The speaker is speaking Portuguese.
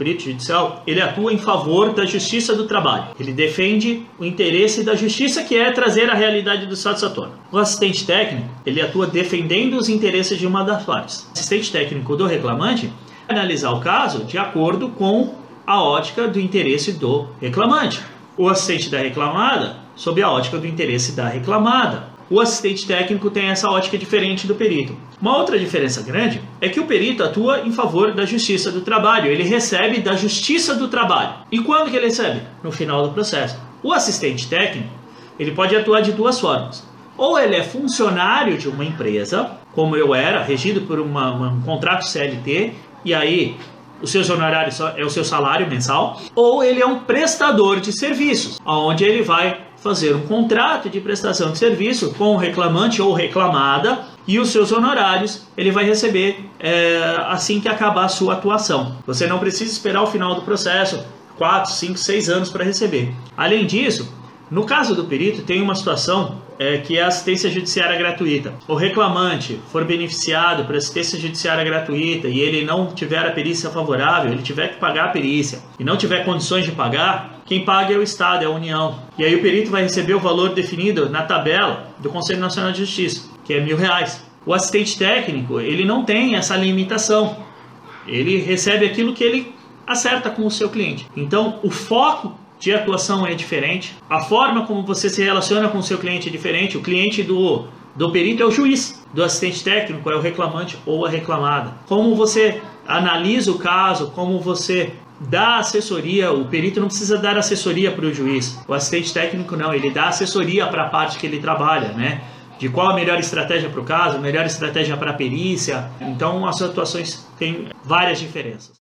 perito judicial, ele atua em favor da justiça do trabalho. Ele defende o interesse da justiça, que é trazer a realidade do Estado à tona. O assistente técnico, ele atua defendendo os interesses de uma das partes. O assistente técnico do reclamante analisar o caso de acordo com a ótica do interesse do reclamante. O assistente da reclamada, sob a ótica do interesse da reclamada. O assistente técnico tem essa ótica diferente do perito. Uma outra diferença grande é que o perito atua em favor da justiça do trabalho, ele recebe da justiça do trabalho. E quando que ele recebe? No final do processo. O assistente técnico, ele pode atuar de duas formas. Ou ele é funcionário de uma empresa, como eu era, regido por uma, um contrato CLT, e aí os seus honorários é o seu salário mensal, ou ele é um prestador de serviços, onde ele vai fazer um contrato de prestação de serviço com o reclamante ou reclamada e os seus honorários ele vai receber é, assim que acabar a sua atuação. Você não precisa esperar o final do processo, 4, 5, 6 anos para receber. Além disso, no caso do perito, tem uma situação é, que é assistência judiciária gratuita. O reclamante for beneficiado por assistência judiciária gratuita e ele não tiver a perícia favorável, ele tiver que pagar a perícia e não tiver condições de pagar, quem paga é o Estado, é a União. E aí o perito vai receber o valor definido na tabela do Conselho Nacional de Justiça, que é mil reais. O assistente técnico, ele não tem essa limitação. Ele recebe aquilo que ele acerta com o seu cliente. Então, o foco de atuação é diferente, a forma como você se relaciona com o seu cliente é diferente. O cliente do, do perito é o juiz, do assistente técnico é o reclamante ou a reclamada. Como você analisa o caso, como você dá assessoria, o perito não precisa dar assessoria para o juiz, o assistente técnico não, ele dá assessoria para a parte que ele trabalha, né? De qual a melhor estratégia para o caso, melhor estratégia para a perícia. Então as atuações têm várias diferenças.